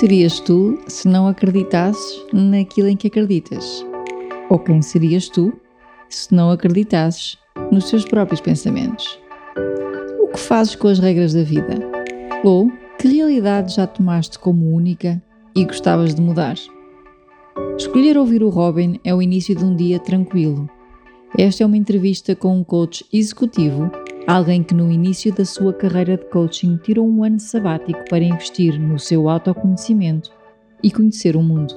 Serias tu se não acreditasses naquilo em que acreditas? Ou quem serias tu se não acreditasses nos teus próprios pensamentos? O que fazes com as regras da vida? Ou que realidade já tomaste como única e gostavas de mudar? Escolher ouvir o Robin é o início de um dia tranquilo. Esta é uma entrevista com um coach executivo Alguém que no início da sua carreira de coaching tirou um ano sabático para investir no seu autoconhecimento e conhecer o mundo.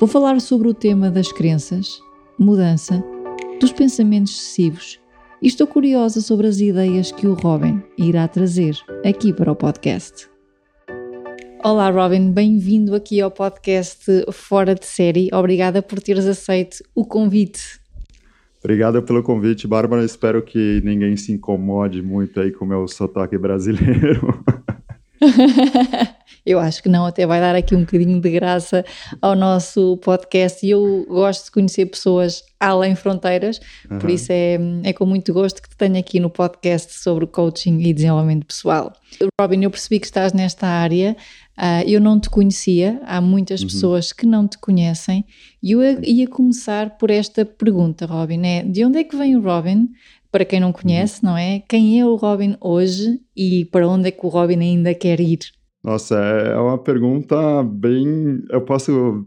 Vou falar sobre o tema das crenças, mudança, dos pensamentos excessivos e estou curiosa sobre as ideias que o Robin irá trazer aqui para o podcast. Olá, Robin, bem-vindo aqui ao podcast Fora de Série. Obrigada por teres aceito o convite. Obrigado pelo convite, Bárbara. Espero que ninguém se incomode muito aí com o meu sotaque brasileiro. eu acho que não, até vai dar aqui um bocadinho de graça ao nosso podcast e eu gosto de conhecer pessoas além fronteiras, uhum. por isso é, é com muito gosto que te tenho aqui no podcast sobre coaching e desenvolvimento pessoal. Robin, eu percebi que estás nesta área, uh, eu não te conhecia, há muitas uhum. pessoas que não te conhecem e eu ia começar por esta pergunta, Robin, é de onde é que vem o Robin? Para quem não conhece, uhum. não é? Quem é o Robin hoje e para onde é que o Robin ainda quer ir? Nossa, é uma pergunta bem. Eu posso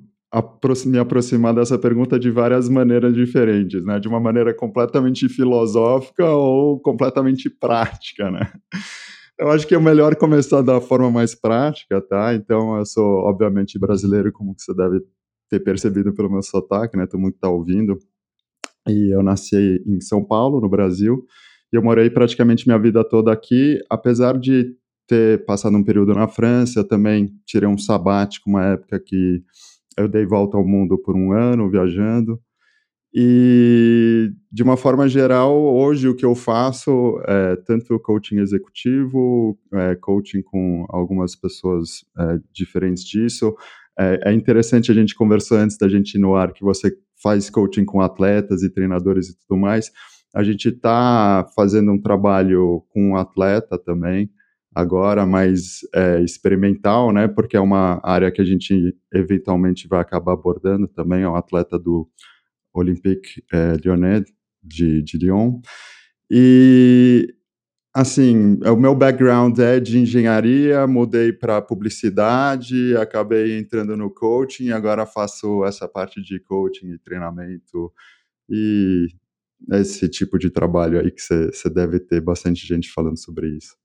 me aproximar dessa pergunta de várias maneiras diferentes, né? De uma maneira completamente filosófica ou completamente prática, né? Eu acho que é melhor começar da forma mais prática, tá? Então, eu sou, obviamente, brasileiro, como você deve ter percebido pelo meu sotaque, né? Todo mundo está ouvindo. E eu nasci em São Paulo, no Brasil, e eu morei praticamente minha vida toda aqui, apesar de ter passado um período na França, eu também tirei um sabático, uma época que eu dei volta ao mundo por um ano viajando. E, de uma forma geral, hoje o que eu faço é tanto coaching executivo, é, coaching com algumas pessoas é, diferentes disso. É, é, interessante, a gente conversou antes da gente ir no ar, que você faz coaching com atletas e treinadores e tudo mais. A gente está fazendo um trabalho com um atleta também, agora mais é, experimental, né? Porque é uma área que a gente eventualmente vai acabar abordando também. É um atleta do Olympique é, Lyonnais de, de Lyon. E assim, o meu background é de engenharia, mudei para publicidade, acabei entrando no coaching, agora faço essa parte de coaching e treinamento e esse tipo de trabalho aí que você deve ter bastante gente falando sobre isso.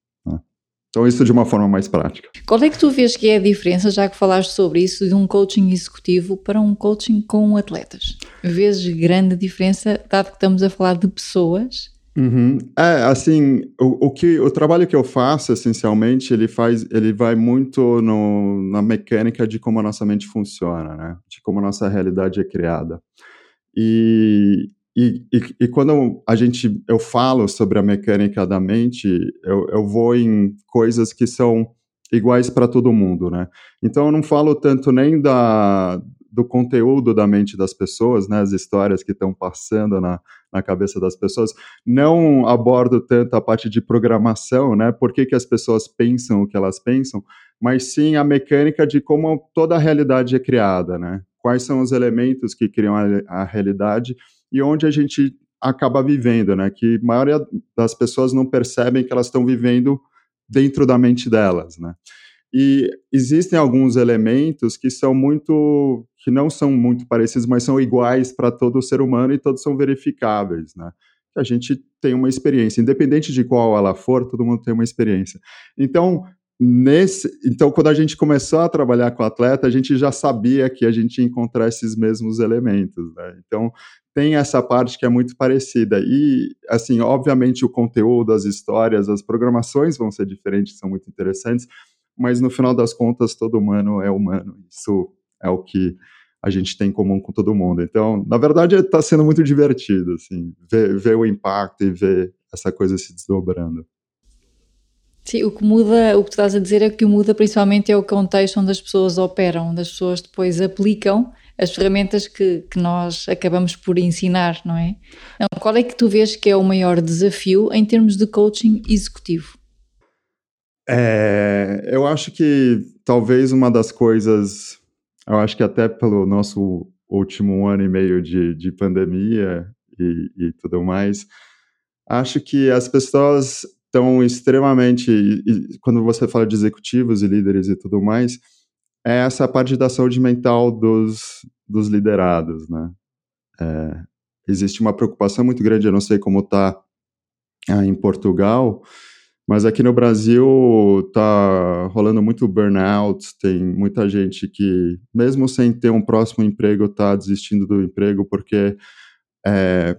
Então, isso de uma forma mais prática. Qual é que tu vês que é a diferença, já que falaste sobre isso, de um coaching executivo para um coaching com atletas? Vês grande diferença, dado que estamos a falar de pessoas? Uhum. É, assim, o, o, que, o trabalho que eu faço, essencialmente, ele faz, ele vai muito no, na mecânica de como a nossa mente funciona, né? De como a nossa realidade é criada. E, e, e, e, quando a gente, eu falo sobre a mecânica da mente, eu, eu vou em coisas que são iguais para todo mundo, né? Então eu não falo tanto nem da, do conteúdo da mente das pessoas, né? As histórias que estão passando na, na cabeça das pessoas. Não abordo tanto a parte de programação, né? Por que, que as pessoas pensam o que elas pensam, mas sim a mecânica de como toda a realidade é criada, né? Quais são os elementos que criam a, a realidade e onde a gente acaba vivendo, né? Que a maioria das pessoas não percebem que elas estão vivendo dentro da mente delas, né? E existem alguns elementos que são muito, que não são muito parecidos, mas são iguais para todo ser humano e todos são verificáveis, né? A gente tem uma experiência, independente de qual ela for, todo mundo tem uma experiência. Então, nesse, então, quando a gente começou a trabalhar com atleta, a gente já sabia que a gente ia encontrar esses mesmos elementos. Né? Então, tem essa parte que é muito parecida. E, assim, obviamente, o conteúdo, as histórias, as programações vão ser diferentes, são muito interessantes, mas no final das contas, todo humano é humano. Isso é o que a gente tem em comum com todo mundo. Então, na verdade, está sendo muito divertido, assim, ver, ver o impacto e ver essa coisa se desdobrando. Sim, o que muda, o que tu estás a dizer é que o muda principalmente é o contexto onde as pessoas operam, onde as pessoas depois aplicam as ferramentas que, que nós acabamos por ensinar, não é? Então, qual é que tu vês que é o maior desafio em termos de coaching executivo? É, eu acho que talvez uma das coisas, eu acho que até pelo nosso último ano e meio de, de pandemia e, e tudo mais, acho que as pessoas estão extremamente, e, quando você fala de executivos e líderes e tudo mais, é essa parte da saúde mental dos, dos liderados, né? É, existe uma preocupação muito grande, eu não sei como está ah, em Portugal, mas aqui no Brasil está rolando muito burnout, tem muita gente que, mesmo sem ter um próximo emprego, está desistindo do emprego porque é,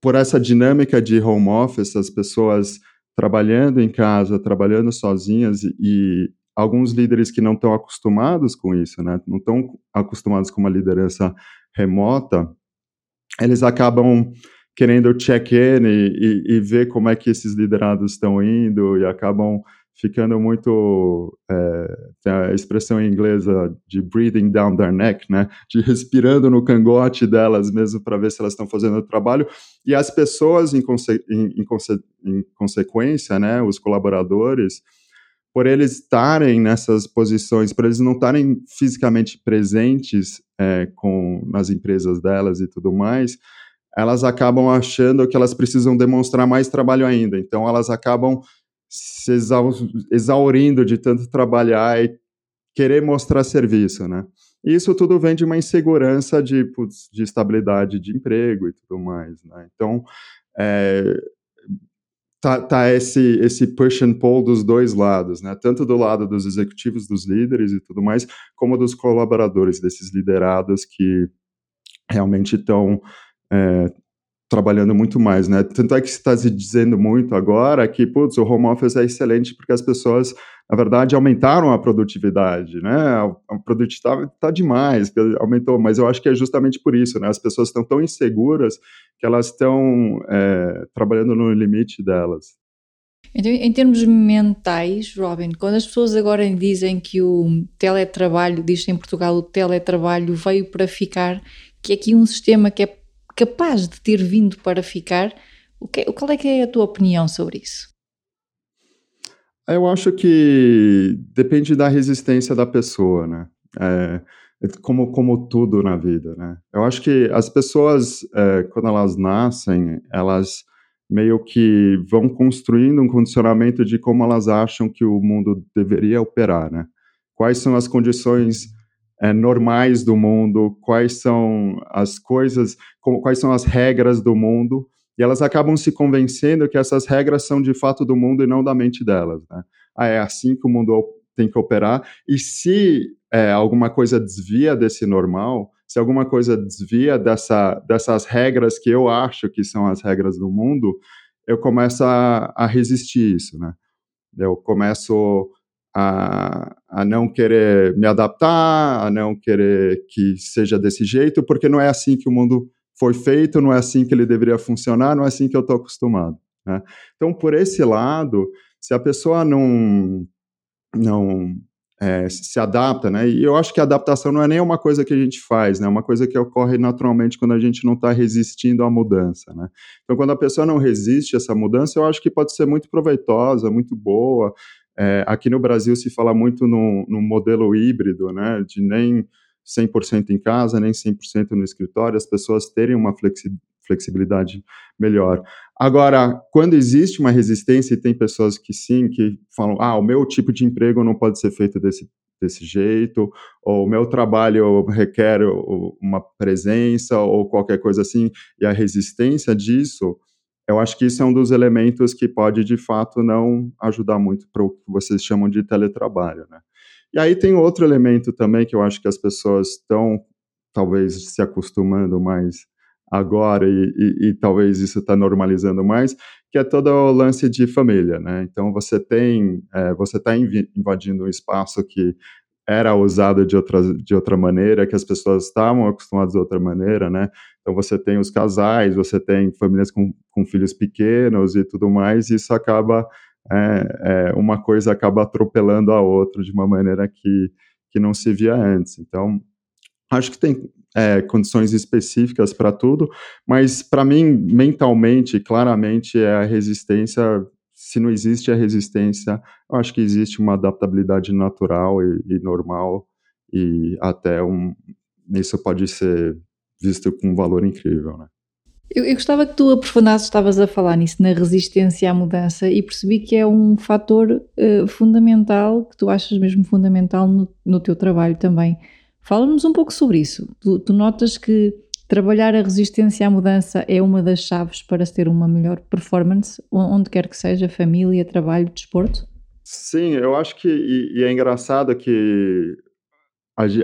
por essa dinâmica de home office, as pessoas trabalhando em casa, trabalhando sozinhas e alguns líderes que não estão acostumados com isso, né, não estão acostumados com uma liderança remota, eles acabam querendo check-in e, e, e, ver como é que esses liderados estão indo e acabam ficando muito é, a expressão em inglesa de breathing down their neck, né, de respirando no cangote delas mesmo para ver se elas estão fazendo o trabalho. E as pessoas em, conse em, em, conse em consequência, né, os colaboradores por eles estarem nessas posições, por eles não estarem fisicamente presentes é, com nas empresas delas e tudo mais, elas acabam achando que elas precisam demonstrar mais trabalho ainda. Então elas acabam se exaurindo de tanto trabalhar e querer mostrar serviço, né? Isso tudo vem de uma insegurança de, de estabilidade de emprego e tudo mais, né? Então, é, tá, tá esse, esse push and pull dos dois lados, né? Tanto do lado dos executivos, dos líderes e tudo mais, como dos colaboradores, desses liderados que realmente estão é, trabalhando muito mais, né? Tanto é que está se dizendo muito agora que, putz, o home office é excelente porque as pessoas, na verdade, aumentaram a produtividade, né? A produtividade está demais, aumentou, mas eu acho que é justamente por isso, né? As pessoas estão tão inseguras que elas estão é, trabalhando no limite delas. Então, em termos mentais, Robin, quando as pessoas agora dizem que o teletrabalho, diz em Portugal, o teletrabalho veio para ficar, que é aqui um sistema que é capaz de ter vindo para ficar. O que, qual é que é a tua opinião sobre isso? Eu acho que depende da resistência da pessoa, né? É, como, como tudo na vida, né? Eu acho que as pessoas, é, quando elas nascem, elas meio que vão construindo um condicionamento de como elas acham que o mundo deveria operar, né? Quais são as condições é, normais do mundo, quais são as coisas, como, quais são as regras do mundo, e elas acabam se convencendo que essas regras são de fato do mundo e não da mente delas. Né? Ah, é assim que o mundo tem que operar, e se é, alguma coisa desvia desse normal, se alguma coisa desvia dessa, dessas regras que eu acho que são as regras do mundo, eu começo a, a resistir isso, né? Eu começo a, a não querer me adaptar, a não querer que seja desse jeito, porque não é assim que o mundo foi feito, não é assim que ele deveria funcionar, não é assim que eu estou acostumado. Né? Então, por esse lado, se a pessoa não, não é, se adapta, né? E eu acho que a adaptação não é nem uma coisa que a gente faz, né? É uma coisa que ocorre naturalmente quando a gente não está resistindo à mudança, né? Então, quando a pessoa não resiste a essa mudança, eu acho que pode ser muito proveitosa, muito boa. É, aqui no Brasil se fala muito no, no modelo híbrido, né, de nem 100% em casa, nem 100% no escritório, as pessoas terem uma flexi flexibilidade melhor. Agora, quando existe uma resistência e tem pessoas que sim, que falam, ah, o meu tipo de emprego não pode ser feito desse, desse jeito, ou o meu trabalho requer uma presença, ou qualquer coisa assim, e a resistência disso eu acho que isso é um dos elementos que pode, de fato, não ajudar muito para o que vocês chamam de teletrabalho, né? E aí tem outro elemento também que eu acho que as pessoas estão, talvez, se acostumando mais agora e, e, e talvez isso está normalizando mais, que é todo o lance de família, né? Então você tem, é, você está invadindo um espaço que era usado de outra, de outra maneira, que as pessoas estavam acostumadas de outra maneira, né? Então você tem os casais, você tem famílias com, com filhos pequenos e tudo mais, e isso acaba, é, é, uma coisa acaba atropelando a outra de uma maneira que, que não se via antes. Então, acho que tem é, condições específicas para tudo, mas para mim, mentalmente, claramente, é a resistência. Se não existe a resistência, eu acho que existe uma adaptabilidade natural e, e normal, e até um, isso pode ser visto com um valor incrível, né? Eu, eu, gostava que tu aprofundasses, estavas a falar nisso, na resistência à mudança, e percebi que é um fator uh, fundamental, que tu achas mesmo fundamental no, no teu trabalho também. Fala-nos um pouco sobre isso. Tu, tu, notas que trabalhar a resistência à mudança é uma das chaves para ter uma melhor performance, onde quer que seja, família, trabalho, desporto? Sim, eu acho que, e, e é engraçado que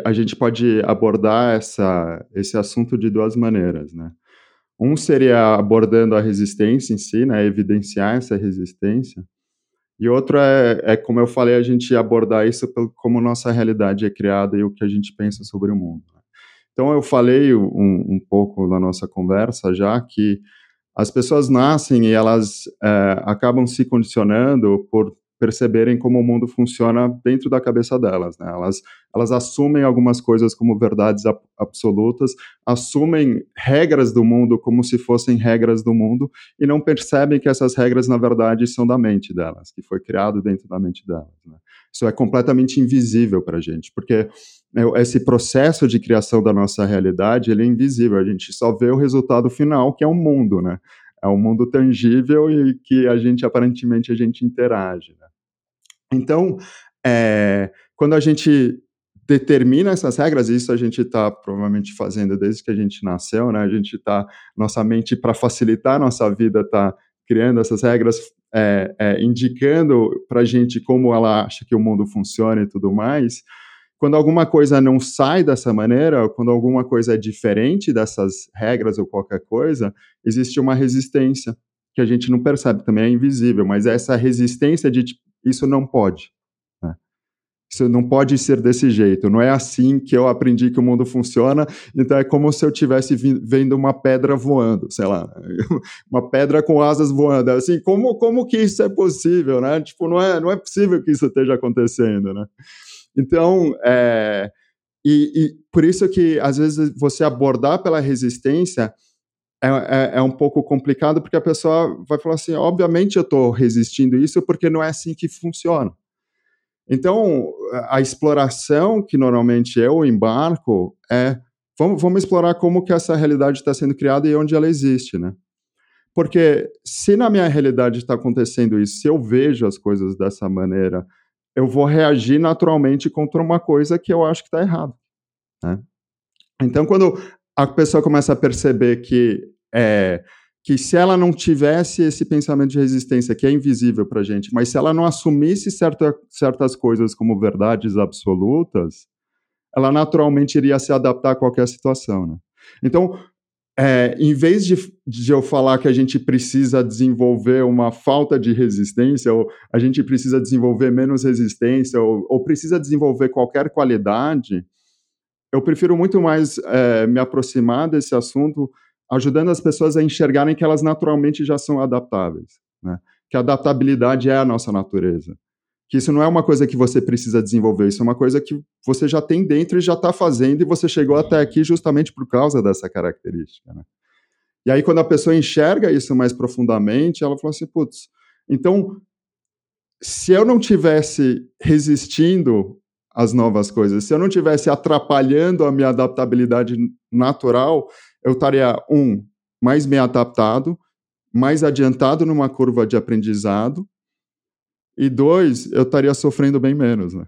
a, gente pode abordar essa, esse assunto de duas maneiras, né? Um seria abordando a resistência em si, né, evidenciar essa resistência, e outro é, é, como eu falei, a gente abordar isso pelo, como nossa realidade é criada e o que a gente pensa sobre o mundo. Né. Então, eu falei um, um pouco na nossa conversa já que as pessoas nascem e elas é, acabam se condicionando por perceberem como o mundo funciona dentro da cabeça delas. Né? Elas, elas assumem algumas coisas como verdades absolutas, assumem regras do mundo como se fossem regras do mundo e não percebem que essas regras, na verdade, são da mente delas, que foi criado dentro da mente delas. Né? Isso é completamente invisível para a gente, porque esse processo de criação da nossa realidade ele é invisível, a gente só vê o resultado final, que é o mundo, né? É um mundo tangível e que a gente aparentemente a gente interage. Né? Então, é, quando a gente determina essas regras, isso a gente está provavelmente fazendo desde que a gente nasceu, né? A gente está, nossa mente, para facilitar a nossa vida, está criando essas regras, é, é, indicando para a gente como ela acha que o mundo funciona e tudo mais. Quando alguma coisa não sai dessa maneira, quando alguma coisa é diferente dessas regras ou qualquer coisa, existe uma resistência que a gente não percebe, também é invisível, mas é essa resistência de tipo, isso não pode. Né? Isso não pode ser desse jeito. Não é assim que eu aprendi que o mundo funciona. Então é como se eu estivesse vendo uma pedra voando, sei lá, uma pedra com asas voando. É assim, como, como que isso é possível, né? Tipo, não é, não é possível que isso esteja acontecendo, né? Então, é, e, e por isso que às vezes você abordar pela resistência é, é, é, um pouco complicado, porque a pessoa vai falar assim: obviamente eu estou resistindo isso porque não é assim que funciona. Então, a exploração que normalmente eu embarco é vamos, vamos explorar como que essa realidade está sendo criada e onde ela existe, né? Porque se na minha realidade está acontecendo isso, se eu vejo as coisas dessa maneira, eu vou reagir naturalmente contra uma coisa que eu acho que está errada. Né? Então, quando a pessoa começa a perceber que é, que se ela não tivesse esse pensamento de resistência que é invisível para a gente, mas se ela não assumisse certa, certas coisas como verdades absolutas, ela naturalmente iria se adaptar a qualquer situação. Né? Então, é, em vez de, de, eu falar que a gente precisa desenvolver uma falta de resistência, ou a gente precisa desenvolver menos resistência, ou, ou precisa desenvolver qualquer qualidade, eu prefiro muito mais é, me aproximar desse assunto ajudando as pessoas a enxergarem que elas naturalmente já são adaptáveis, né? que a adaptabilidade é a nossa natureza. Que isso não é uma coisa que você precisa desenvolver, isso é uma coisa que você já tem dentro e já está fazendo, e você chegou até aqui justamente por causa dessa característica. Né? E aí, quando a pessoa enxerga isso mais profundamente, ela fala assim: putz, então, se eu não tivesse resistindo às novas coisas, se eu não tivesse atrapalhando a minha adaptabilidade natural, eu estaria, um, mais bem adaptado, mais adiantado numa curva de aprendizado, e dois, eu estaria sofrendo bem menos, né?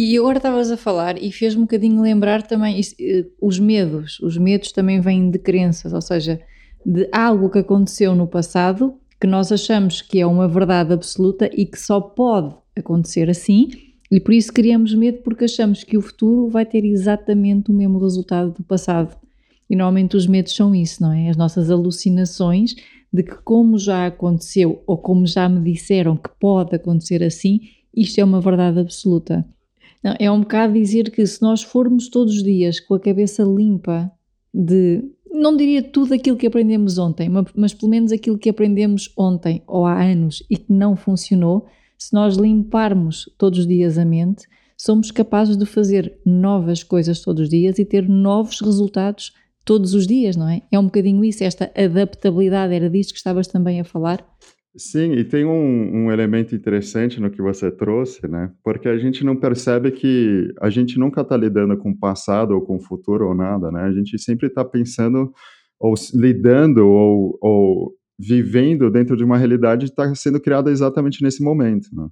E agora estavas a falar e fez-me um bocadinho lembrar também isso, eh, os medos. Os medos também vêm de crenças, ou seja, de algo que aconteceu no passado que nós achamos que é uma verdade absoluta e que só pode acontecer assim, e por isso criamos medo porque achamos que o futuro vai ter exatamente o mesmo resultado do passado. E normalmente os medos são isso, não é? As nossas alucinações de que, como já aconteceu ou como já me disseram que pode acontecer assim, isto é uma verdade absoluta. Não, é um bocado dizer que se nós formos todos os dias com a cabeça limpa de, não diria tudo aquilo que aprendemos ontem, mas, pelo menos aquilo que aprendemos ontem ou há anos e que não funcionou, se nós limparmos todos os dias a mente, somos capazes de fazer novas coisas todos os dias e ter novos resultados todos os dias, não é? É um bocadinho isso, esta adaptabilidade, era disto que estavas também a falar? Sim, e tem um, um, elemento interessante no que você trouxe, né? Porque a gente não percebe que a gente nunca está lidando com o passado ou com o futuro ou nada, né? A gente sempre está pensando ou lidando ou, ou, vivendo dentro de uma realidade que está sendo criada exatamente nesse momento, né?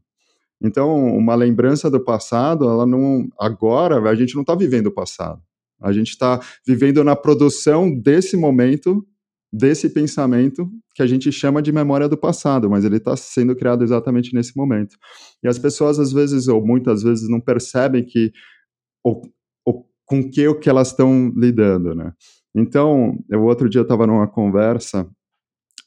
Então, uma lembrança do passado, ela não. Agora, a gente não está vivendo o passado. A gente está vivendo na produção desse momento, desse pensamento, que a gente chama de memória do passado, mas ele está sendo criado exatamente nesse momento. E as pessoas, às vezes, ou muitas vezes, não percebem que com que, o que elas estão lidando, né? Então, eu outro dia estava numa conversa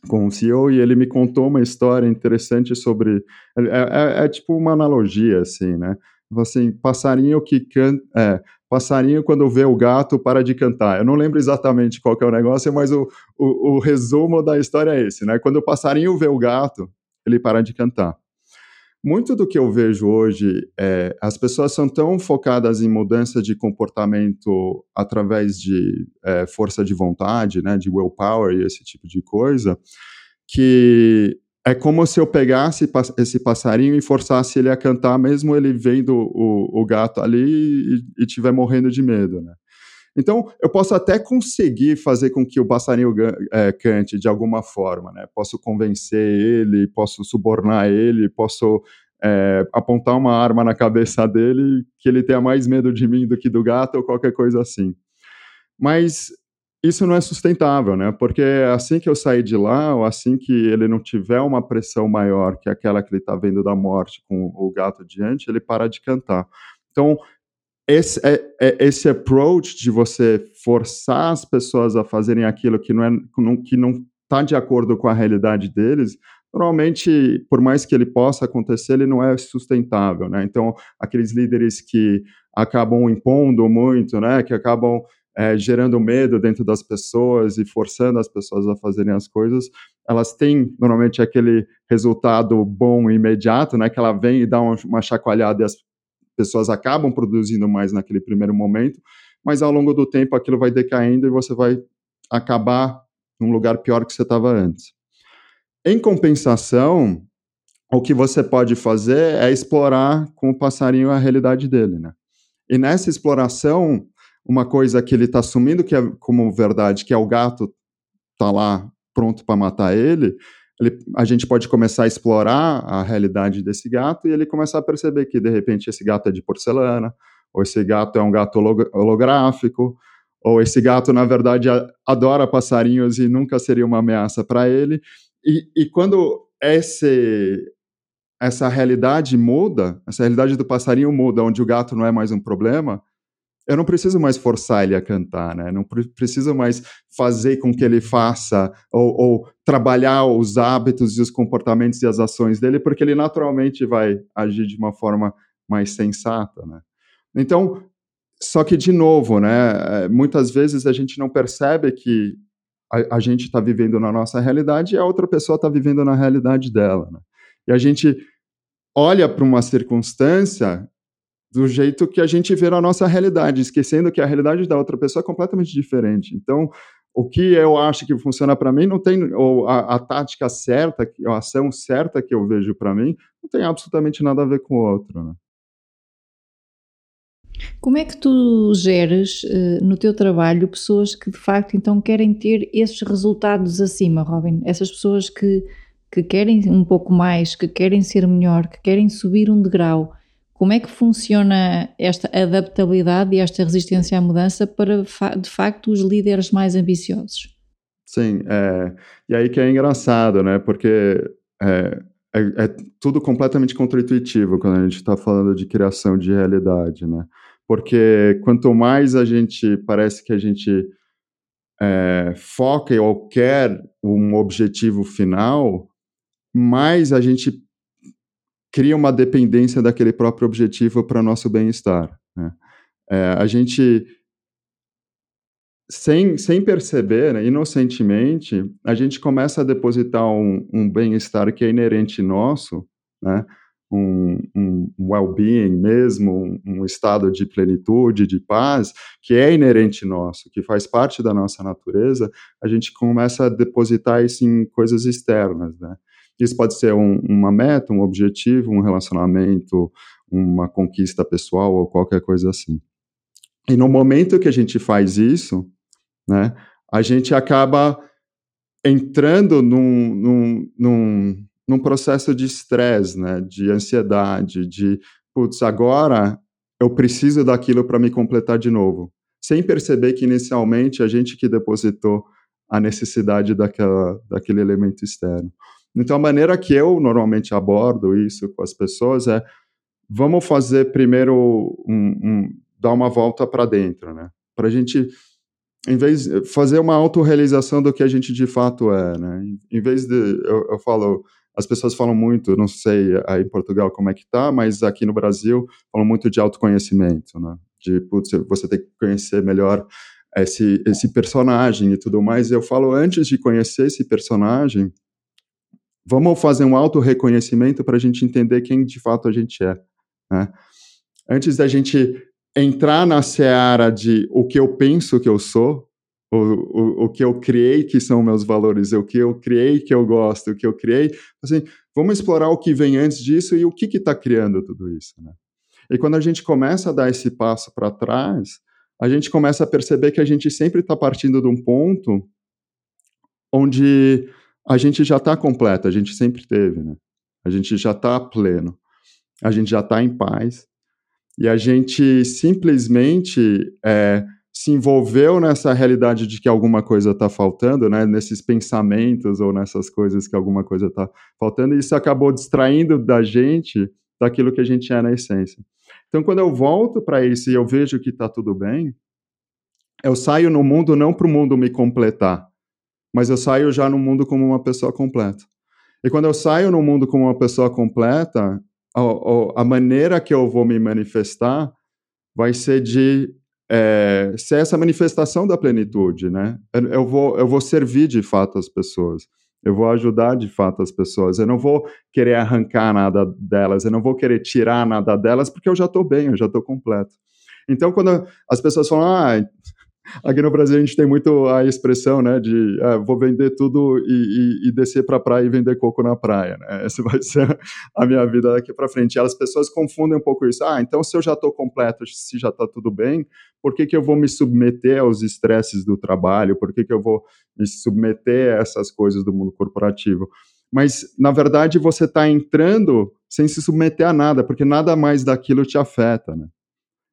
com o CEO e ele me contou uma história interessante sobre é, é, é tipo uma analogia assim, né? Assim, passarinho que canta, é, passarinho quando vê o gato para de cantar. Eu não lembro exatamente qual é o negócio, mas o, o, o resumo da história é esse, né? Quando o passarinho vê o gato, ele para de cantar. Muito do que eu vejo hoje é as pessoas são tão focadas em mudança de comportamento através de é, força de vontade, né, de willpower e esse tipo de coisa, que é como se eu pegasse esse passarinho e forçasse ele a cantar, mesmo ele vendo o, o gato ali e, estiver morrendo de medo, né? Então, eu posso até conseguir fazer com que o passarinho é, cante de alguma forma, né? Posso convencer ele, posso subornar ele, posso é, apontar uma arma na cabeça dele que ele tenha mais medo de mim do que do gato ou qualquer coisa assim. Mas isso não é sustentável, né? Porque assim que eu sair de lá, ou assim que ele não tiver uma pressão maior que aquela que ele está vendo da morte com o gato diante, ele para de cantar. Então, esse, é, é, esse approach de você forçar as pessoas a fazerem aquilo que não é que não está de acordo com a realidade deles, normalmente, por mais que ele possa acontecer, ele não é sustentável, né? Então, aqueles líderes que acabam impondo muito, né? Que acabam é, gerando medo dentro das pessoas e forçando as pessoas a fazerem as coisas, elas têm normalmente aquele resultado bom imediato, né? Que ela vem e dá uma, uma chacoalhada e as pessoas acabam produzindo mais naquele primeiro momento, mas ao longo do tempo aquilo vai decaindo e você vai acabar num lugar pior que você estava antes. Em compensação, o que você pode fazer é explorar com o passarinho a realidade dele, né? E nessa exploração, uma coisa que ele está assumindo que é como verdade, que é o gato tá lá pronto para matar ele, ele, a gente pode começar a explorar a realidade desse gato e ele começar a perceber que de repente esse gato é de porcelana, ou esse gato é um gato holográfico, ou esse gato na verdade adora passarinhos e nunca seria uma ameaça para ele. E, e quando esse, essa realidade muda, essa realidade do passarinho muda, onde o gato não é mais um problema, eu não preciso mais forçar ele a cantar, né? Não preciso mais fazer com que ele faça ou, ou, trabalhar os hábitos e os comportamentos e as ações dele, porque ele naturalmente vai agir de uma forma mais sensata, né? Então, só que de novo, né? É, muitas vezes a gente não percebe que a, a gente está vivendo na nossa realidade e a outra pessoa está vivendo na realidade dela, né? E a gente olha para uma circunstância do jeito que a gente vê na nossa realidade, esquecendo que a realidade da outra pessoa é completamente diferente. Então, o que eu acho que funciona para mim não tem, ou a, a, tática certa, a ação certa que eu vejo para mim, não tem absolutamente nada a ver com o outro. Né? Como é que tu geres uh, no teu trabalho pessoas que de facto então querem ter esses resultados acima, Robin? Essas pessoas que, que querem um pouco mais, que querem ser melhor, que querem subir um degrau, como é que funciona esta adaptabilidade e esta resistência à mudança para, de facto, os líderes mais ambiciosos? Sim, é, e aí que é engraçado, né? Porque é, é, é tudo completamente contraintuitivo quando a gente está falando de criação de realidade, né? Porque quanto mais a gente parece que a gente é, foca ou quer um objetivo final, mais a gente cria uma dependência daquele próprio objetivo para nosso bem-estar. Né? É, a gente sem, sem perceber, né, inocentemente, a gente começa a depositar um, um bem-estar que é inerente nosso, né, um, um well-being mesmo, um, um, estado de plenitude, de paz, que é inerente nosso, que faz parte da nossa natureza, a gente começa a depositar isso em coisas externas, né? Isso pode ser um, uma meta, um objetivo, um relacionamento, uma conquista pessoal ou qualquer coisa assim. E no momento que a gente faz isso, né? A gente acaba entrando num, num, num, num processo de estresse, né? De ansiedade, de, putz, agora eu preciso daquilo para me completar de novo. Sem perceber que inicialmente a gente que depositou a necessidade daquela, daquele elemento externo. Então, a maneira que eu normalmente abordo isso com as pessoas é: vamos fazer primeiro um, um dar uma volta para dentro, né? Para a gente em vez fazer uma autorrealização do que a gente de fato é, né? Em vez de, eu, eu falo, as pessoas falam muito, não sei aí em Portugal como é que tá, mas aqui no Brasil falam muito de autoconhecimento, né? De, putz, você tem que conhecer melhor esse, esse personagem e tudo mais. Eu falo, antes de conhecer esse personagem, vamos fazer um auto-reconhecimento para a gente entender quem de fato a gente é, né? Antes da gente entrar na seara de o que eu penso que eu sou, o, o, o que eu criei que são meus valores, o que eu criei que eu gosto, o que eu criei, assim, vamos explorar o que vem antes disso e o que está criando tudo isso, né? E quando a gente começa a dar esse passo para trás, a gente começa a perceber que a gente sempre está partindo de um ponto onde a gente já está completo, a gente sempre teve, né? A gente já está pleno, a gente já está em paz, e a gente simplesmente é, se envolveu nessa realidade de que alguma coisa está faltando, né, nesses pensamentos ou nessas coisas que alguma coisa está faltando, e isso acabou distraindo da gente daquilo que a gente é na essência. Então, quando eu volto para isso e eu vejo que está tudo bem, eu saio no mundo não para o mundo me completar, mas eu saio já no mundo como uma pessoa completa. E quando eu saio no mundo como uma pessoa completa, a, a maneira que eu vou me manifestar vai ser de é, ser essa manifestação da plenitude, né? Eu, eu, vou, eu vou servir de fato as pessoas, eu vou ajudar de fato as pessoas, eu não vou querer arrancar nada delas, eu não vou querer tirar nada delas, porque eu já estou bem, eu já estou completo. Então, quando as pessoas falam, ah, Aqui no Brasil a gente tem muito a expressão, né, de ah, vou vender tudo e, e, e descer para a praia e vender coco na praia, né? Essa vai ser a minha vida daqui para frente. E as pessoas confundem um pouco isso. Ah, então se eu já estou completo, se já está tudo bem, por que, que eu vou me submeter aos estresses do trabalho? Por que, que eu vou me submeter a essas coisas do mundo corporativo? Mas, na verdade, você está entrando sem se submeter a nada, porque nada mais daquilo te afeta, né?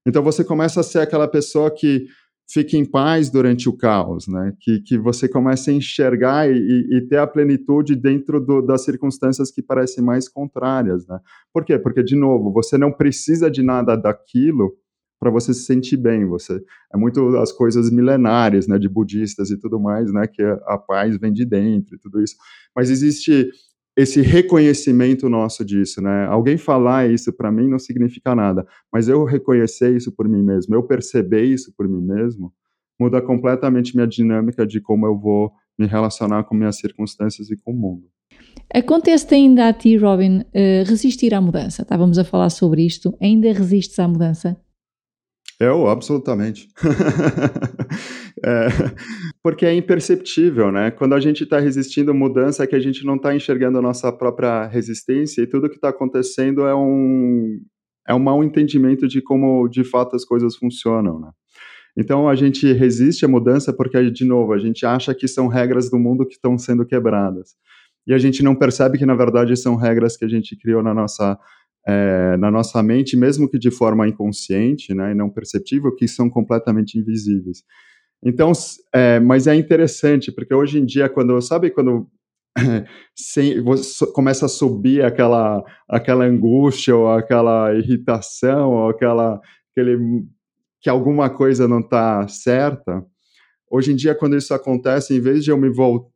Então você começa a ser aquela pessoa que fique em paz durante o caos, né? Que, que você comece a enxergar e, e ter a plenitude dentro do, das circunstâncias que parecem mais contrárias, né? Por quê? Porque, de novo, você não precisa de nada daquilo para você se sentir bem. Você é muito as coisas milenares, né, de budistas e tudo mais, né, que a paz vem de dentro e tudo isso. Mas existe esse reconhecimento nosso disso, né? Alguém falar isso para mim não significa nada, mas eu reconhecer isso por mim mesmo, eu perceber isso por mim mesmo, muda completamente minha dinâmica de como eu vou me relacionar com minhas circunstâncias e com o mundo. Acontece ainda a ti, Robin, uh, resistir à mudança? Estávamos a falar sobre isto. Ainda resistes à mudança? Eu, absolutamente. é, porque é imperceptível, né? Quando a gente está resistindo mudança, é que a gente não está enxergando a nossa própria resistência e tudo que está acontecendo é um, é um mau entendimento de como de fato as coisas funcionam, né? Então a gente resiste à mudança porque, de novo, a gente acha que são regras do mundo que estão sendo quebradas. E a gente não percebe que, na verdade, são regras que a gente criou na nossa é, na nossa mente, mesmo que de forma inconsciente né, e não perceptível, que são completamente invisíveis. Então, é, mas é interessante, porque hoje em dia, quando, sabe, quando sem, você começa a subir aquela, aquela angústia, ou aquela irritação, ou aquela, aquele, que alguma coisa não está certa, hoje em dia, quando isso acontece, em vez de eu me voltar,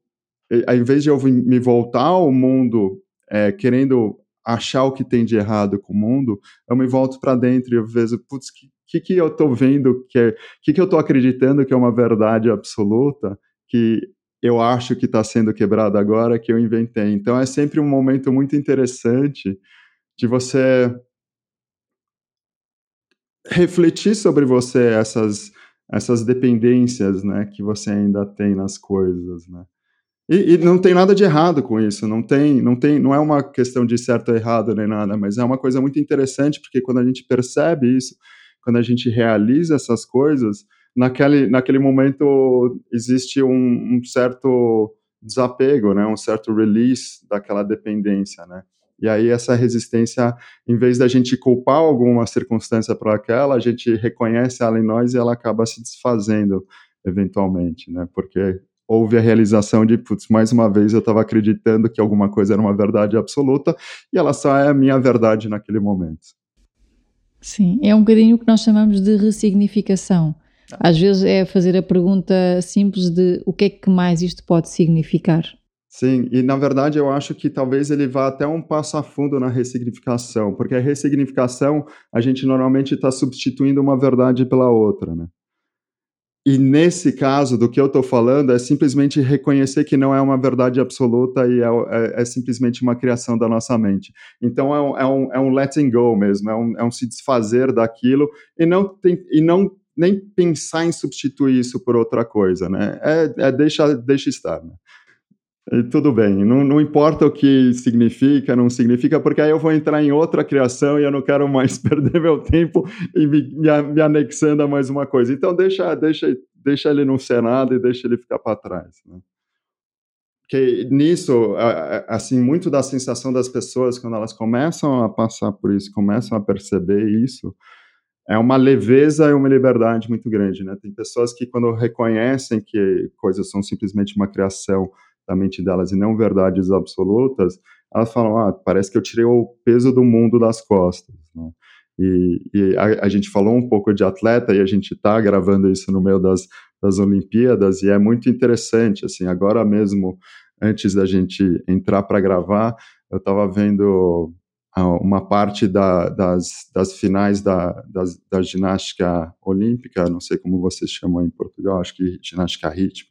em vez de eu me voltar ao mundo é, querendo achar o que tem de errado com o mundo, eu me volto para dentro e eu vejo, putz, que, que, que eu estou vendo, que, é, que, que eu estou acreditando que é uma verdade absoluta, que eu acho que está sendo quebrado agora, que eu inventei. Então é sempre um momento muito interessante de você refletir sobre você essas essas dependências, né, que você ainda tem nas coisas, né? E, e, não tem nada de errado com isso, não tem, não tem, não é uma questão de certo ou errado nem nada, mas é uma coisa muito interessante porque quando a gente percebe isso, quando a gente realiza essas coisas, naquele, naquele momento existe um, um certo desapego, né, um certo release daquela dependência, né? E aí essa resistência, em vez da gente culpar alguma circunstância para aquela, a gente reconhece ela em nós e ela acaba se desfazendo eventualmente, né? Porque houve a realização de, putz, mais uma vez eu estava acreditando que alguma coisa era uma verdade absoluta e ela só é a minha verdade naquele momento. Sim, é um bocadinho o que nós chamamos de ressignificação. Às vezes é fazer a pergunta simples de o que é que mais isto pode significar. Sim, e na verdade eu acho que talvez ele vá até um passo a fundo na ressignificação, porque a ressignificação a gente normalmente está substituindo uma verdade pela outra, né? E nesse caso, do que eu estou falando, é simplesmente reconhecer que não é uma verdade absoluta e é, é, é simplesmente uma criação da nossa mente. Então é um, é um, é um letting go mesmo, é um, é um se desfazer daquilo e não, tem, e não nem pensar em substituir isso por outra coisa, né? É, é deixa, deixa estar, né? E tudo bem, não, não, importa o que significa, não significa, porque aí eu vou entrar em outra criação e eu não quero mais perder meu tempo e me, me, me anexando a mais uma coisa. Então deixa, deixa, deixa ele não ser nada e deixa ele ficar para trás. Né? Porque nisso, assim, muito da sensação das pessoas quando elas começam a passar por isso, começam a perceber isso, é uma leveza e uma liberdade muito grande, né? Tem pessoas que quando reconhecem que coisas são simplesmente uma criação da mente delas e não verdades absolutas, elas falam, ah, parece que eu tirei o peso do mundo das costas. Né? E, e a, a, gente falou um pouco de atleta e a gente está gravando isso no meio das, das Olimpíadas e é muito interessante, assim, agora mesmo, antes da gente entrar para gravar, eu estava vendo uma parte da, das, das finais da, das, da ginástica olímpica, não sei como vocês chamam em Portugal, acho que ginástica rítmica,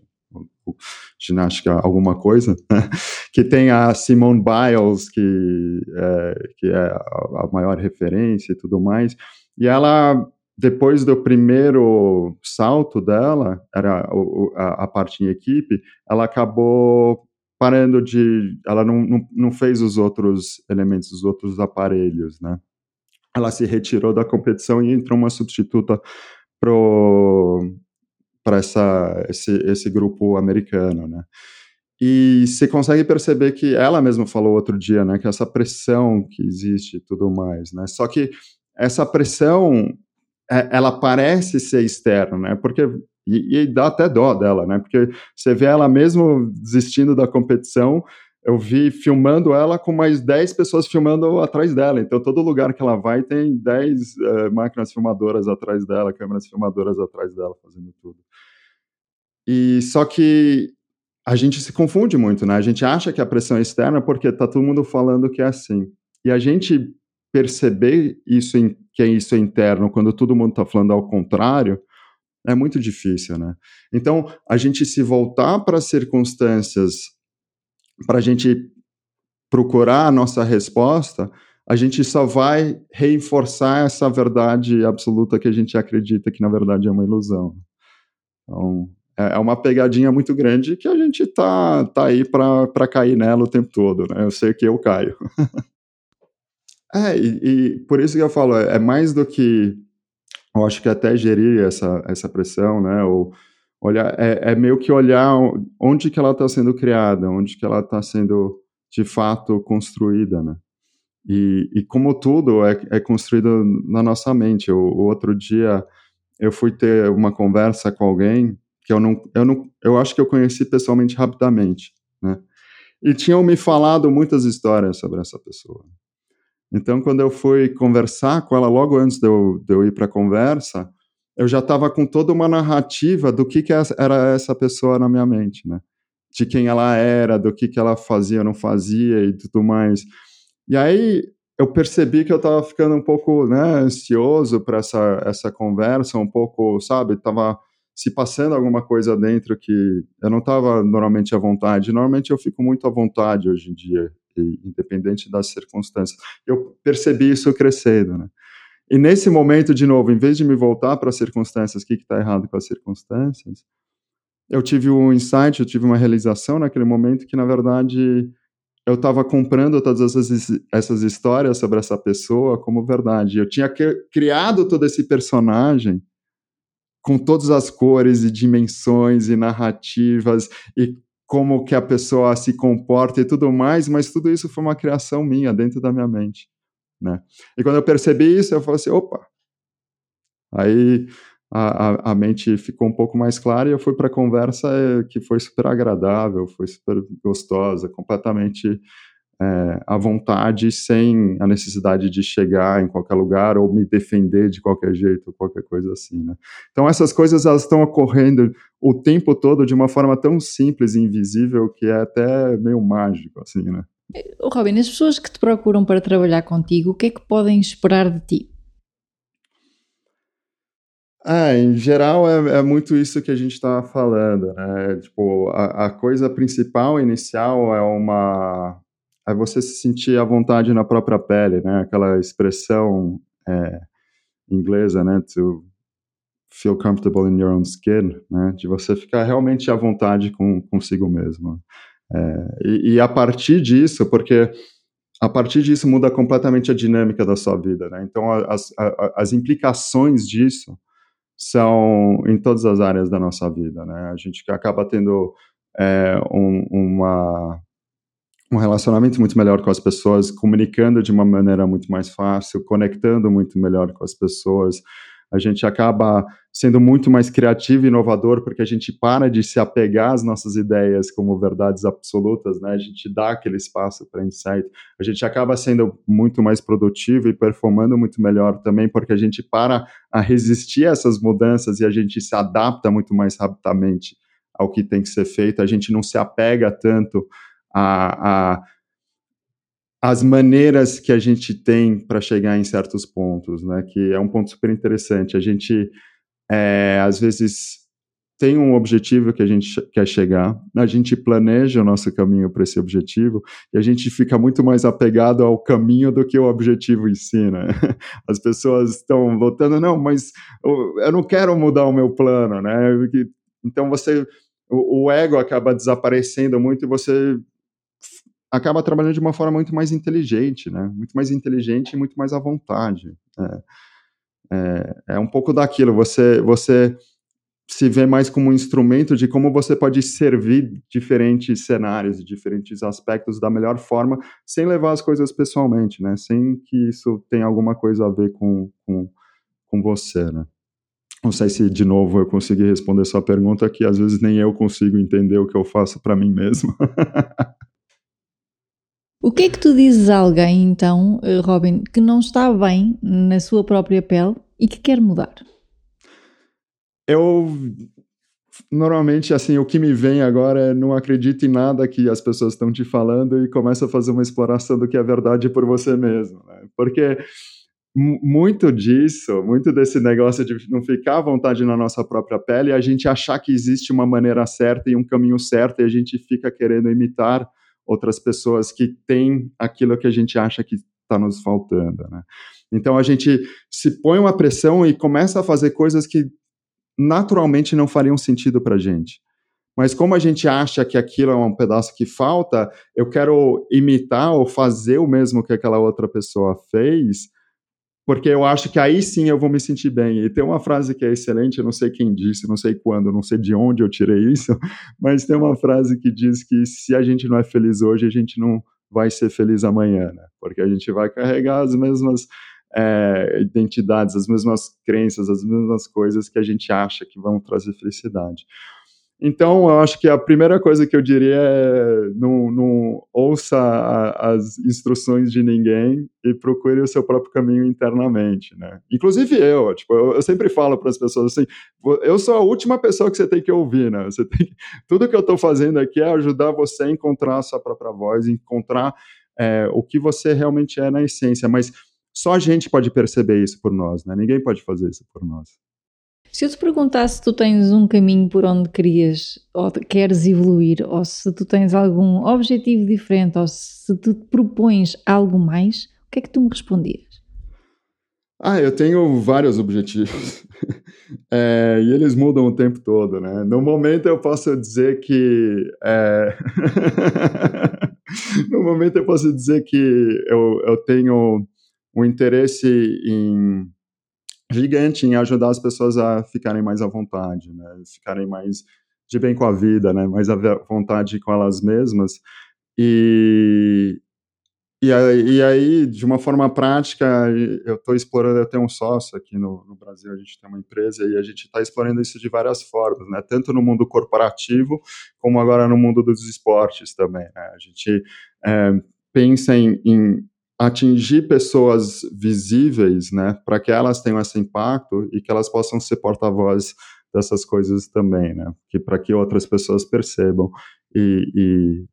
ginástica alguma coisa, que tem a Simone Biles, que é, que é a maior referência e tudo mais, e ela, depois do primeiro salto dela, era a, a parte em equipe, ela acabou parando de, ela não, não, não fez os outros elementos, os outros aparelhos, né? Ela se retirou da competição e entrou uma substituta pro para esse, esse grupo americano, né? E você consegue perceber que ela mesma falou outro dia, né, que essa pressão que existe e tudo mais, né? Só que essa pressão é, ela parece ser externa, né? Porque e, e, dá até dó dela, né? Porque você vê ela mesmo desistindo da competição, eu vi filmando ela com mais 10 pessoas filmando atrás dela. Então, todo lugar que ela vai tem 10 uh, eh, máquinas filmadoras atrás dela, câmeras filmadoras atrás dela, fazendo tudo. E só que a gente se confunde muito, né? A gente acha que a pressão é externa porque tá todo mundo falando que é assim. E a gente perceber isso em, que isso é interno quando todo mundo está falando ao contrário é muito difícil, né? Então, a gente se voltar para as circunstâncias para a gente procurar a nossa resposta, a gente só vai reforçar essa verdade absoluta que a gente acredita que na verdade é uma ilusão. Então, é, é uma pegadinha muito grande que a gente tá, tá aí para cair nela o tempo todo, né? Eu sei que eu caio. é, e, e, por isso que eu falo, é, é mais do que eu acho que até gerir essa, essa pressão, né? Ou, olhar, é, é meio que olhar onde que ela está sendo criada, onde que ela está sendo de fato construída, né? E, e como tudo é, é construído na nossa mente. O, o, outro dia eu fui ter uma conversa com alguém que eu não, eu não, eu acho que eu conheci pessoalmente rapidamente, né? E tinham me falado muitas histórias sobre essa pessoa. Então, quando eu fui conversar com ela, logo antes de eu, de eu ir para a conversa, eu já estava com toda uma narrativa do que, que era essa pessoa na minha mente, né? De quem ela era, do que, que ela fazia, não fazia e tudo mais. E aí eu percebi que eu estava ficando um pouco né, ansioso para essa, essa conversa, um pouco, sabe, estava se passando alguma coisa dentro que eu não estava normalmente à vontade. Normalmente eu fico muito à vontade hoje em dia, independente das circunstâncias. Eu percebi isso crescendo, né? E nesse momento, de novo, em vez de me voltar para as circunstâncias, o que está errado com as circunstâncias, eu tive um insight, eu tive uma realização naquele momento que, na verdade, eu estava comprando todas essas, essas histórias sobre essa pessoa como verdade. Eu tinha criado todo esse personagem com todas as cores e dimensões e narrativas e como que a pessoa se comporta e tudo mais, mas tudo isso foi uma criação minha dentro da minha mente, né? E quando eu percebi isso, eu falei assim, opa. Aí a, a, a, mente ficou um pouco mais clara e eu fui para a conversa eh, que foi super agradável, foi super gostosa, completamente é, à vontade, sem a necessidade de chegar em qualquer lugar ou me defender de qualquer jeito, qualquer coisa assim, né? Então essas coisas elas estão ocorrendo o tempo todo de uma forma tão simples e invisível que é até meio mágico, assim, né? Robin, as pessoas que te procuram para trabalhar contigo, o que é que podem esperar de ti? Ah, em geral é, é muito isso que a gente está falando, né? Tipo, a, a, coisa principal inicial é uma é você se sentir à vontade na própria pele, né? Aquela expressão é, inglesa, né? To feel comfortable in your own skin, né? De você ficar realmente à vontade com consigo mesmo. É, e, e a partir disso, porque a partir disso muda completamente a dinâmica da sua vida, né? Então as, as, as implicações disso são em todas as áreas da nossa vida, né? A gente acaba tendo é, um, uma, um relacionamento muito melhor com as pessoas, comunicando de uma maneira muito mais fácil, conectando muito melhor com as pessoas, a gente acaba sendo muito mais criativo e inovador porque a gente para de se apegar às nossas ideias como verdades absolutas, né? A gente dá aquele espaço para insight. A gente acaba sendo muito mais produtivo e performando muito melhor também porque a gente para a resistir a essas mudanças e a gente se adapta muito mais rapidamente ao que tem que ser feito. A gente não se apega tanto a, a as maneiras que a gente tem para chegar em certos pontos, né? Que é um ponto super interessante. A gente, é, às vezes, tem um objetivo que a gente quer chegar, a gente planeja o nosso caminho para esse objetivo e a gente fica muito mais apegado ao caminho do que o objetivo em si, né? As pessoas estão votando, não, mas eu não quero mudar o meu plano, né? Então você, o, o ego acaba desaparecendo muito e você acaba trabalhando de uma forma muito mais inteligente, né? Muito mais inteligente e muito mais à vontade. É, é, é um pouco daquilo. Você, você se vê mais como um instrumento de como você pode servir diferentes cenários, diferentes aspectos da melhor forma, sem levar as coisas pessoalmente, né? Sem que isso tenha alguma coisa a ver com, com, com você, né? Não sei se, de novo, eu consegui responder sua pergunta, que às vezes nem eu consigo entender o que eu faço para mim mesmo. O que é que tu dizes a alguém, então, eh, Robin, que não está bem na sua própria pele e que quer mudar? Eu normalmente assim o que me vem agora é não acredite em nada que as pessoas estão te falando e começa a fazer uma exploração do que é verdade por você mesmo, né? porque muito disso, muito desse negócio de não ficar à vontade na nossa própria pele, é a gente achar que existe uma maneira certa e um caminho certo e a gente fica querendo imitar outras pessoas que têm aquilo que a gente acha que está nos faltando, né? Então a gente se põe uma pressão e começa a fazer coisas que naturalmente não fariam sentido para a gente. Mas como a gente acha que aquilo é um pedaço que falta, eu quero imitar ou fazer o mesmo que aquela outra pessoa fez, porque eu acho que aí sim eu vou me sentir bem. E tem uma frase que é excelente, eu não sei quem disse, não sei quando, não sei de onde eu tirei isso, mas tem uma frase que diz que se a gente não é feliz hoje, a gente não vai ser feliz amanhã, né? Porque a gente vai carregar as mesmas é, identidades, as mesmas crenças, as mesmas coisas que a gente acha que vão trazer felicidade. Então, eu acho que a primeira coisa que eu diria é não, não ouça a, as instruções de ninguém e procure o seu próprio caminho internamente, né? Inclusive eu, tipo, eu, eu sempre falo para as pessoas assim, eu sou a última pessoa que você tem que ouvir, né? Você tem, tudo que eu estou fazendo aqui é ajudar você a encontrar a sua própria voz, encontrar é, o que você realmente é na essência, mas só a gente pode perceber isso por nós, né? Ninguém pode fazer isso por nós. Se eu te perguntasse se tu tens um caminho por onde querias ou queres evoluir, ou se tu tens algum objetivo diferente, ou se tu te propões algo mais, o que é que tu me respondias? Ah, eu tenho vários objetivos. É, e eles mudam o tempo todo, né? No momento eu posso dizer que. É... no momento eu posso dizer que eu, eu tenho um interesse em gigante em ajudar as pessoas a ficarem mais à vontade, né? Ficarem mais de bem com a vida, né? Mais à vontade com elas mesmas. E, e, aí, e aí, de uma forma prática, eu estou explorando, eu tenho um sócio aqui no, no, Brasil, a gente tem uma empresa e a gente está explorando isso de várias formas, né? Tanto no mundo corporativo, como agora no mundo dos esportes também, né? A gente é, pensa em, em atingir pessoas visíveis, né, para que elas tenham esse impacto e que elas possam ser porta-voz dessas coisas também, né, que para que outras pessoas percebam e, e,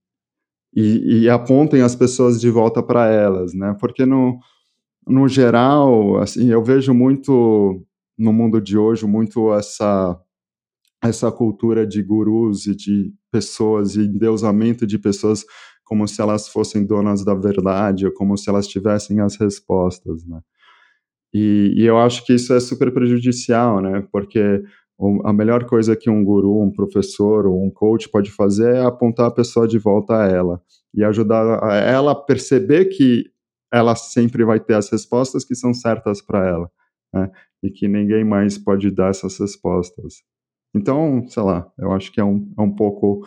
e, e apontem as pessoas de volta para elas, né, porque no, no geral, assim, eu vejo muito no mundo de hoje muito essa essa cultura de gurus e de pessoas e endeusamento de pessoas como se elas fossem donas da verdade ou como se elas tivessem as respostas, né? E, e eu acho que isso é super prejudicial, né? Porque a melhor coisa que um guru, um professor ou um coach pode fazer é apontar a pessoa de volta a ela e ajudar ela a perceber que ela sempre vai ter as respostas que são certas para ela, né? E que ninguém mais pode dar essas respostas. Então, sei lá, eu acho que é um, é um pouco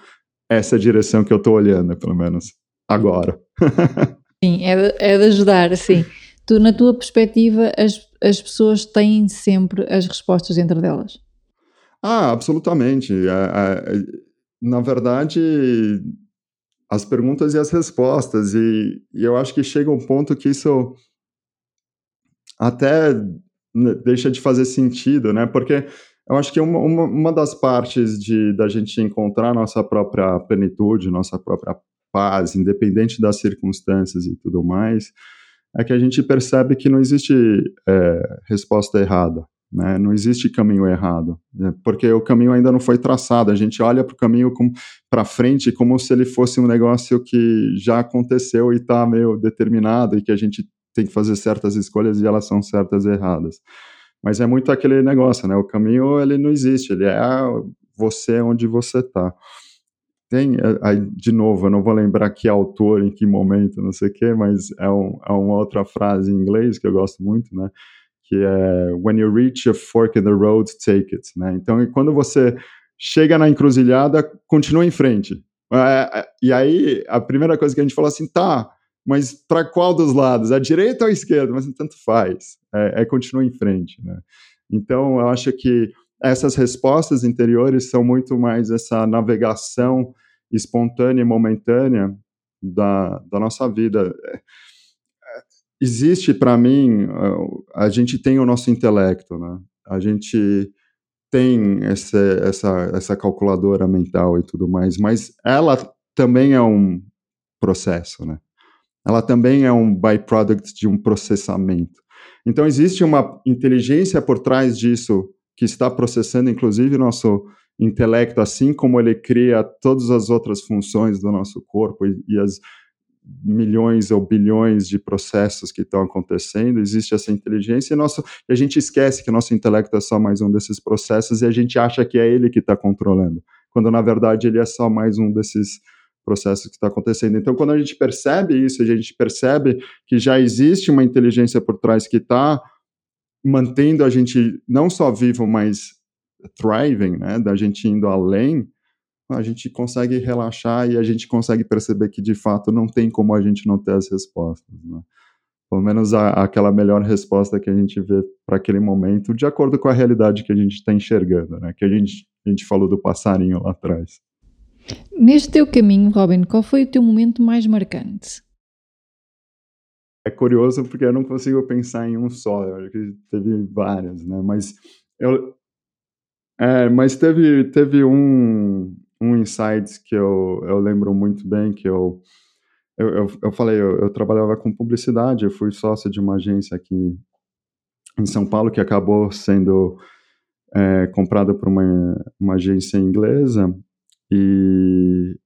essa é a direção que eu estou olhando, pelo menos agora. sim, é de, é de ajudar, sim. Tu, na tua perspectiva, as, as pessoas têm sempre as respostas dentro delas? Ah, absolutamente. É, é, na verdade, as perguntas e as respostas, e, e eu acho que chega um ponto que isso até deixa de fazer sentido, né? Porque eu acho que uma, uma, uma das partes de, da gente encontrar nossa própria plenitude, nossa própria paz, independente das circunstâncias e tudo mais, é que a gente percebe que não existe é, resposta errada, né? não existe caminho errado, né? porque o caminho ainda não foi traçado, a gente olha para o caminho para frente como se ele fosse um negócio que já aconteceu e está meio determinado e que a gente tem que fazer certas escolhas e elas são certas e erradas. Mas é muito aquele negócio, né? O caminho ele não existe, ele é você onde você está. Tem, é, aí, de novo, eu não vou lembrar que autor, em que momento, não sei o quê, mas é, um, é uma outra frase em inglês que eu gosto muito, né? Que é When you reach a fork in the road, take it, né? Então, quando você chega na encruzilhada, continua em frente. É, é, e aí, a primeira coisa que a gente falou assim, tá, mas para qual dos lados? A direita ou a esquerda? Mas tanto faz, é, é continua em frente, né? Então, eu acho que essas respostas interiores são muito mais essa navegação espontânea e momentânea da, da nossa vida. Existe para mim, a gente tem o nosso intelecto, né? A gente tem essa, essa, essa calculadora mental e tudo mais, mas ela também é um processo, né? Ela também é um byproduct de um processamento. Então, existe uma inteligência por trás disso que está processando, inclusive, nosso intelecto, assim como ele cria todas as outras funções do nosso corpo e, e as milhões ou bilhões de processos que estão acontecendo, existe essa inteligência e, nosso, e a gente esquece que nosso intelecto é só mais um desses processos e a gente acha que é ele que está controlando, quando na verdade ele é só mais um desses processo que está acontecendo. Então, quando a gente percebe isso, a gente percebe que já existe uma inteligência por trás que está mantendo a gente não só vivo, mas thriving, né, da gente indo além, a gente consegue relaxar e a gente consegue perceber que de fato não tem como a gente não ter as respostas, né? Pelo menos a, aquela melhor resposta que a gente vê para aquele momento, de acordo com a realidade que a gente está enxergando, né? Que a gente, A gente falou do passarinho lá atrás. Neste teu caminho, Robin, qual foi o teu momento mais marcante? É curioso porque eu não consigo pensar em um só, eu acho que teve vários, né? Mas eu, é, mas teve, teve um, um insight que eu, eu lembro muito bem, que eu, eu, eu, eu falei, eu, eu, trabalhava com publicidade, eu fui sócio de uma agência aqui em São Paulo que acabou sendo é, comprada por uma, uma agência inglesa e,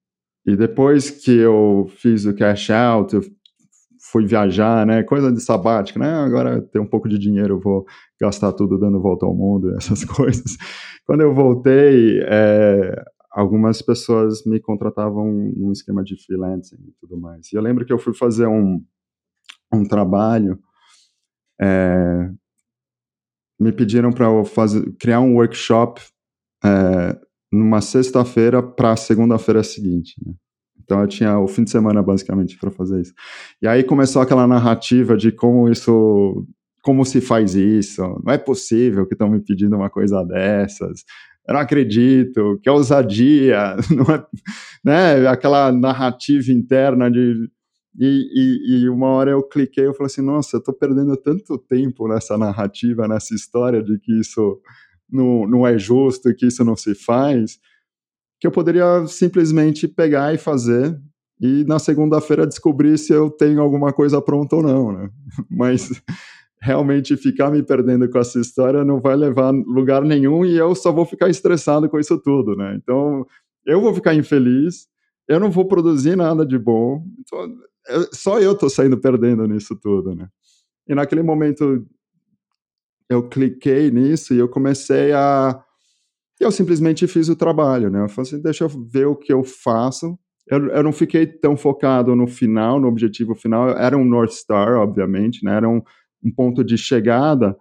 e depois que eu fiz o cash out, eu fui viajar, né, coisa de sabática, né, agora tem um pouco de dinheiro, vou gastar tudo dando volta ao mundo, essas coisas. Quando eu voltei, é, algumas pessoas me contratavam num esquema de freelancing e tudo mais. E eu lembro que eu fui fazer um, um trabalho, é, me pediram para criar um workshop é, numa sexta-feira para segunda-feira seguinte. Né? Então eu tinha o fim de semana basicamente para fazer isso. E aí começou aquela narrativa de como isso, como se faz isso? Não é possível que estão me pedindo uma coisa dessas eu não acredito, que ousadia, não é, né? Aquela narrativa interna de. E, e, e, uma hora eu cliquei e falei assim: nossa, eu estou perdendo tanto tempo nessa narrativa, nessa história de que isso não, não é justo que isso não se faz, que eu poderia simplesmente pegar e fazer e na segunda-feira descobrir se eu tenho alguma coisa pronta ou não, né? Mas realmente ficar me perdendo com essa história não vai levar lugar nenhum e eu só vou ficar estressado com isso tudo, né? Então, eu vou ficar infeliz, eu não vou produzir nada de bom, então, eu, só eu tô saindo perdendo nisso tudo, né? E naquele momento eu cliquei nisso e eu comecei a eu simplesmente fiz o trabalho, né? Eu falei assim, deixa eu ver o que eu faço. Eu, eu não fiquei tão focado no final, no objetivo final. Era um North Star, obviamente, né? Era um, um ponto de chegada,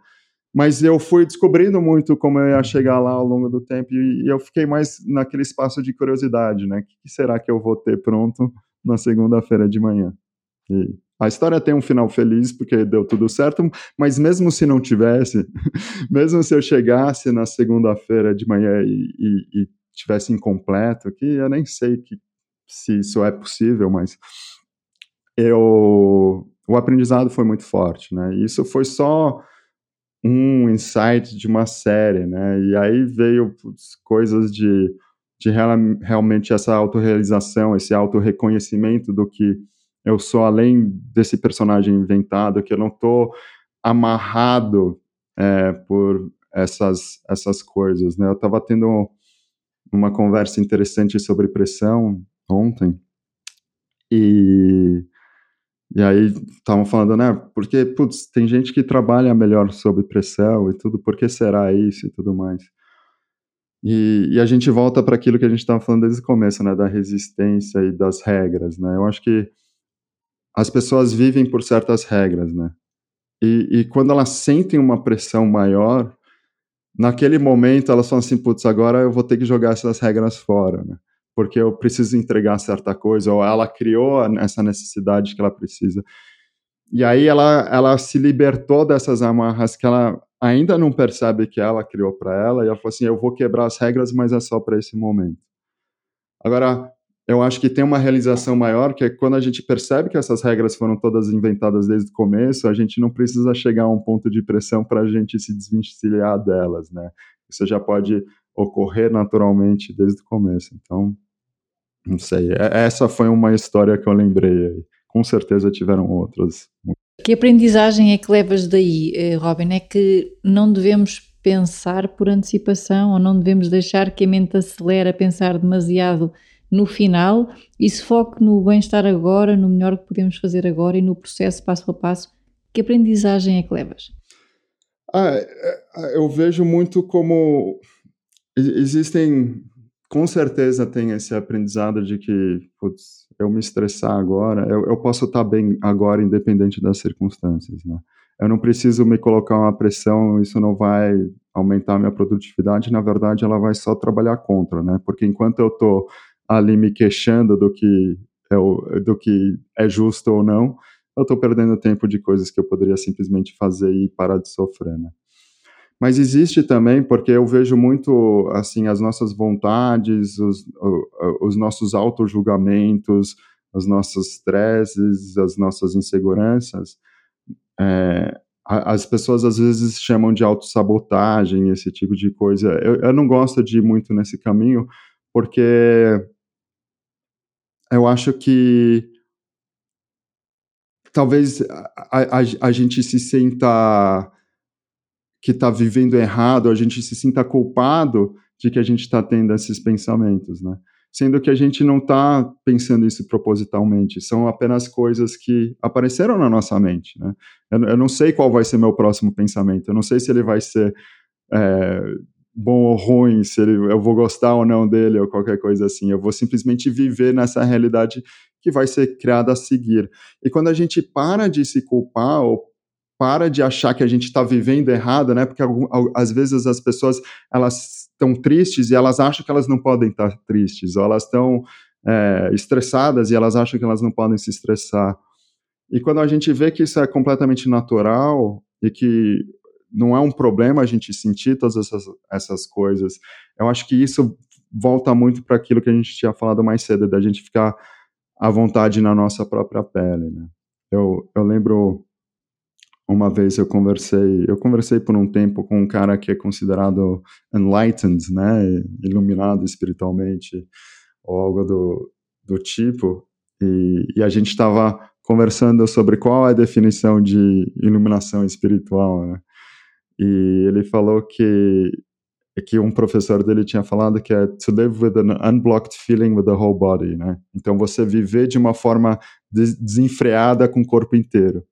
mas eu fui descobrindo muito como eu ia chegar lá ao longo do tempo e, e eu fiquei mais naquele espaço de curiosidade, né? O que será que eu vou ter pronto na segunda-feira de manhã? E a história tem um final feliz porque deu tudo certo, mas mesmo se não tivesse, mesmo se eu chegasse na segunda-feira de manhã e, e, e, tivesse incompleto, que eu nem sei que, se isso é possível, mas eu o aprendizado foi muito forte, né? Isso foi só um insight de uma série, né? E aí veio putz, coisas de, de real, realmente essa autorrealização, esse autorreconhecimento do que eu sou além desse personagem inventado, que eu não estou amarrado é, por essas, essas coisas, né? Eu estava tendo uma conversa interessante sobre pressão ontem e e aí estavam falando, né? Porque, putz, tem gente que trabalha melhor sob pressão e tudo, por que será isso e tudo mais? E, e a gente volta para aquilo que a gente estava falando desde o começo, né? Da resistência e das regras, né? Eu acho que as pessoas vivem por certas regras, né? E, e quando elas sentem uma pressão maior, naquele momento elas falam assim, putz, agora eu vou ter que jogar essas regras fora, né? porque eu preciso entregar certa coisa, ou ela criou essa necessidade que ela precisa. E aí ela, ela se libertou dessas amarras que ela ainda não percebe que ela criou para ela, e ela falou assim: eu vou quebrar as regras, mas é só para esse momento. Agora, eu acho que tem uma realização maior, que é quando a gente percebe que essas regras foram todas inventadas desde o começo, a gente não precisa chegar a um ponto de pressão para a gente se desvencilhar delas, né? Isso já pode ocorrer naturalmente desde o começo. Então, não sei. É, essa foi uma história que eu lembrei. Com certeza tiveram outras. Que aprendizagem é que levas daí, eh, Robin? É que não devemos pensar por antecipação ou não devemos deixar que a mente acelere a pensar demasiado no final e se foque no bem-estar agora, no melhor que podemos fazer agora e no processo passo a passo. Que aprendizagem é que levas? Ah, é, eu vejo muito como existem com certeza tem esse aprendizado de que, putz, eu me estressar agora, eu, eu posso estar bem agora, independente das circunstâncias, né? Eu não preciso me colocar uma pressão, isso não vai aumentar a minha produtividade, na verdade, ela vai só trabalhar contra, né? Porque enquanto eu estou ali me queixando do que é, do que é justo ou não, eu estou perdendo tempo de coisas que eu poderia simplesmente fazer e parar de sofrer, né? Mas existe também, porque eu vejo muito, assim, as nossas vontades, os, os nossos auto-julgamentos, os nossos stresses, as nossas inseguranças. É, as pessoas às vezes chamam de autossabotagem, esse tipo de coisa. Eu, eu não gosto de ir muito nesse caminho, porque eu acho que talvez a, a, a gente se sinta que está vivendo errado, a gente se sinta culpado de que a gente está tendo esses pensamentos, né? Sendo que a gente não está pensando isso propositalmente, são apenas coisas que apareceram na nossa mente, né? Eu, eu não sei qual vai ser meu próximo pensamento, eu não sei se ele vai ser é, bom ou ruim, se ele, eu vou gostar ou não dele ou qualquer coisa assim. Eu vou simplesmente viver nessa realidade que vai ser criada a seguir. E quando a gente para de se culpar ou para de achar que a gente está vivendo errado, né? Porque às vezes as pessoas elas estão tristes e elas acham que elas não podem estar tá tristes, ou elas estão é, estressadas e elas acham que elas não podem se estressar. E quando a gente vê que isso é completamente natural e que não é um problema a gente sentir todas essas, essas coisas. Eu acho que isso volta muito para aquilo que a gente tinha falado mais cedo, da gente ficar à vontade na nossa própria pele, né? Eu, eu lembro uma vez eu conversei, eu conversei por um tempo com um cara que é considerado enlightened, né, iluminado espiritualmente, ou algo do, do tipo, e, e a gente estava conversando sobre qual é a definição de iluminação espiritual, né? E ele falou que que um professor dele tinha falado que é to live with an unblocked feeling with the whole body, né? Então você viver de uma forma desenfreada com o corpo inteiro.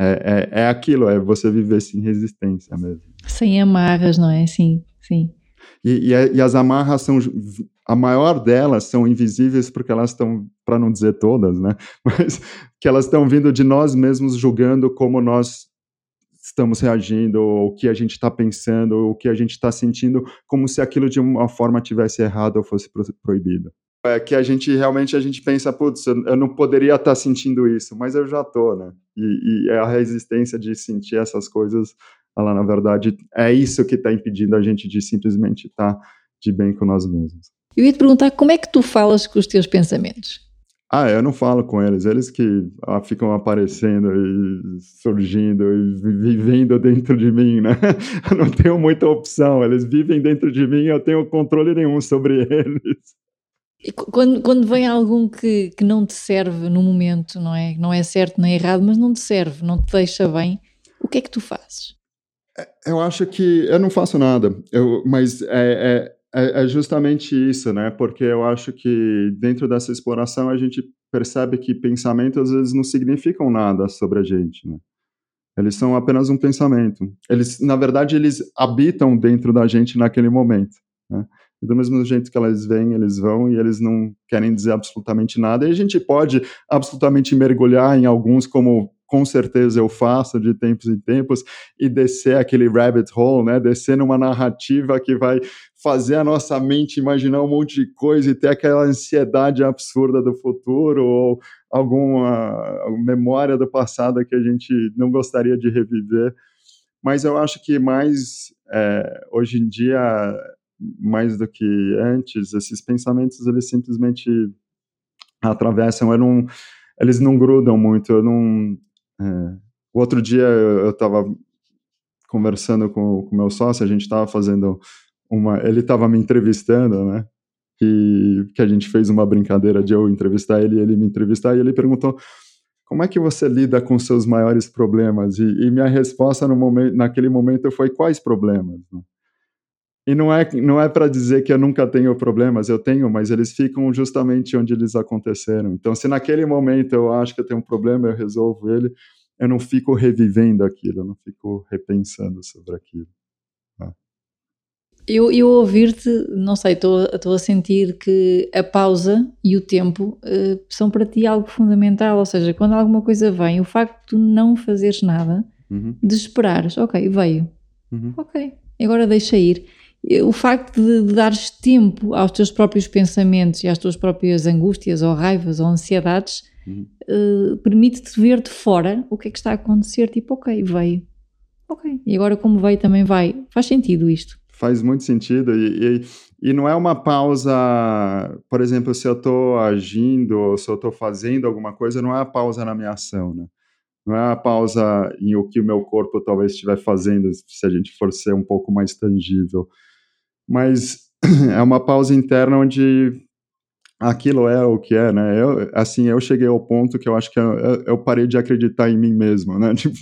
É, é, é aquilo, é você viver sem resistência mesmo. Sem amarras, não é? Sim, sim. E, e, e as amarras são, a maior delas são invisíveis porque elas estão, para não dizer todas, né? Mas que elas estão vindo de nós mesmos julgando como nós estamos reagindo, o que a gente está pensando, o que a gente está sentindo, como se aquilo de uma forma tivesse errado ou fosse proibido. É que a gente realmente a gente pensa, putz, eu não poderia estar tá sentindo isso, mas eu já tô, né? E, e é a resistência de sentir essas coisas, ela na verdade é isso que está impedindo a gente de simplesmente estar tá de bem com nós mesmos. Eu ia te perguntar como é que tu falas com os teus pensamentos? Ah, eu não falo com eles, eles que ah, ficam aparecendo e surgindo e vivendo dentro de mim, né? Eu não tenho muita opção, eles vivem dentro de mim, eu tenho controle nenhum sobre eles. E quando, quando vem algum que, que não te serve no momento, não é? Não é certo nem errado, mas não te serve, não te deixa bem, o que é que tu fazes? É, eu acho que eu não faço nada, eu, mas é, é é, é, justamente isso, né? Porque eu acho que dentro dessa exploração a gente percebe que pensamentos às vezes não significam nada sobre a gente, né? Eles são apenas um pensamento. Eles, na verdade, eles habitam dentro da gente naquele momento, né? Do mesmo jeito que elas vêm, eles vão e eles não querem dizer absolutamente nada. E a gente pode absolutamente mergulhar em alguns como com certeza eu faço de tempos em tempos, e descer aquele rabbit hole, né? Descer numa narrativa que vai fazer a nossa mente imaginar um monte de coisa e ter aquela ansiedade absurda do futuro ou alguma memória do passado que a gente não gostaria de reviver. Mas eu acho que mais é, hoje em dia, mais do que antes, esses pensamentos eles simplesmente atravessam. Eu não, eles não grudam muito. Eu não é. O outro dia eu estava conversando com o meu sócio, a gente estava fazendo uma. Ele estava me entrevistando, né? E que a gente fez uma brincadeira de eu entrevistar ele e ele me entrevistar, e ele perguntou como é que você lida com seus maiores problemas? E, e minha resposta no momento, naquele momento foi quais problemas? Né? E não é, não é para dizer que eu nunca tenho problemas, eu tenho, mas eles ficam justamente onde eles aconteceram. Então, se naquele momento eu acho que eu tenho um problema, eu resolvo ele, eu não fico revivendo aquilo, eu não fico repensando sobre aquilo. Eu, eu ouvir-te, não sei, estou a sentir que a pausa e o tempo uh, são para ti algo fundamental, ou seja, quando alguma coisa vem, o facto de tu não fazeres nada, uhum. de esperares, ok, veio, uhum. ok, agora deixa ir o facto de, de dares tempo aos teus próprios pensamentos e às tuas próprias angústias ou raivas ou ansiedades uhum. uh, permite-te ver de fora o que é que está a acontecer. Tipo, ok, veio. Ok. E agora, como vai, também vai. Faz sentido isto. Faz muito sentido. E, e, e não é uma pausa, por exemplo, se eu estou agindo ou se eu estou fazendo alguma coisa, não é a pausa na minha ação, né? Não é a pausa em o que o meu corpo talvez estiver fazendo, se a gente for ser um pouco mais tangível. Mas é uma pausa interna onde aquilo é o que é, né? Eu, assim, eu cheguei ao ponto que eu acho que eu, eu parei de acreditar em mim mesmo, né? Tipo,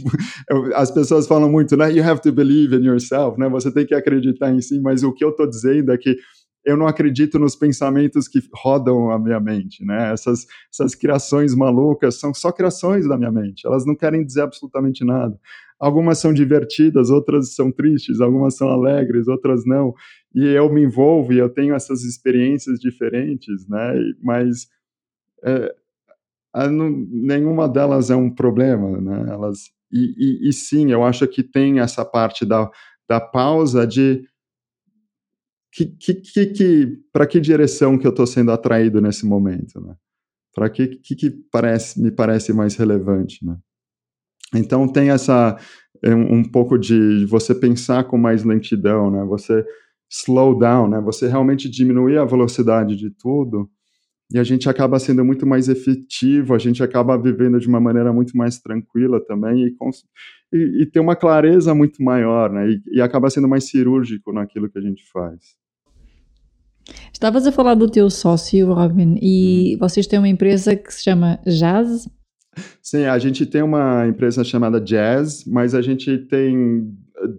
eu, as pessoas falam muito, né? You have to believe in yourself, né? Você tem que acreditar em si, mas o que eu tô dizendo é que eu não acredito nos pensamentos que rodam a minha mente, né? Essas, essas criações malucas são só criações da minha mente, elas não querem dizer absolutamente nada. Algumas são divertidas, outras são tristes, algumas são alegres, outras não. E eu me envolvo e eu tenho essas experiências diferentes, né? Mas é, não, nenhuma delas é um problema, né? Elas, e, e, e sim, eu acho que tem essa parte da, da pausa de que, que, que, que para que direção que eu estou sendo atraído nesse momento, né? Para que, que, que parece, me parece mais relevante, né? Então tem essa é, um, um pouco de você pensar com mais lentidão, né? Você slow down, né? Você realmente diminuir a velocidade de tudo e a gente acaba sendo muito mais efetivo, a gente acaba vivendo de uma maneira muito mais tranquila também e, e, e ter uma clareza muito maior, né? E, e acaba sendo mais cirúrgico naquilo que a gente faz. Estavas a falar do teu sócio, Robin, e hum. vocês têm uma empresa que se chama Jazz? Sim, a gente tem uma empresa chamada Jazz, mas a gente tem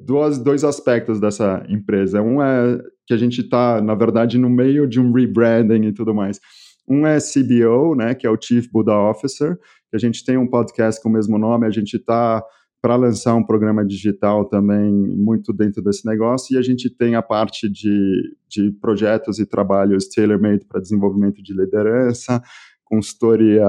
dois, dois aspectos dessa empresa. Um é que a gente está, na verdade, no meio de um rebranding e tudo mais. Um é CBO, né, que é o Chief Buddha Officer, que a gente tem um podcast com o mesmo nome, a gente está para lançar um programa digital também muito dentro desse negócio, e a gente tem a parte de, de projetos e trabalhos tailor-made para desenvolvimento de liderança, consultoria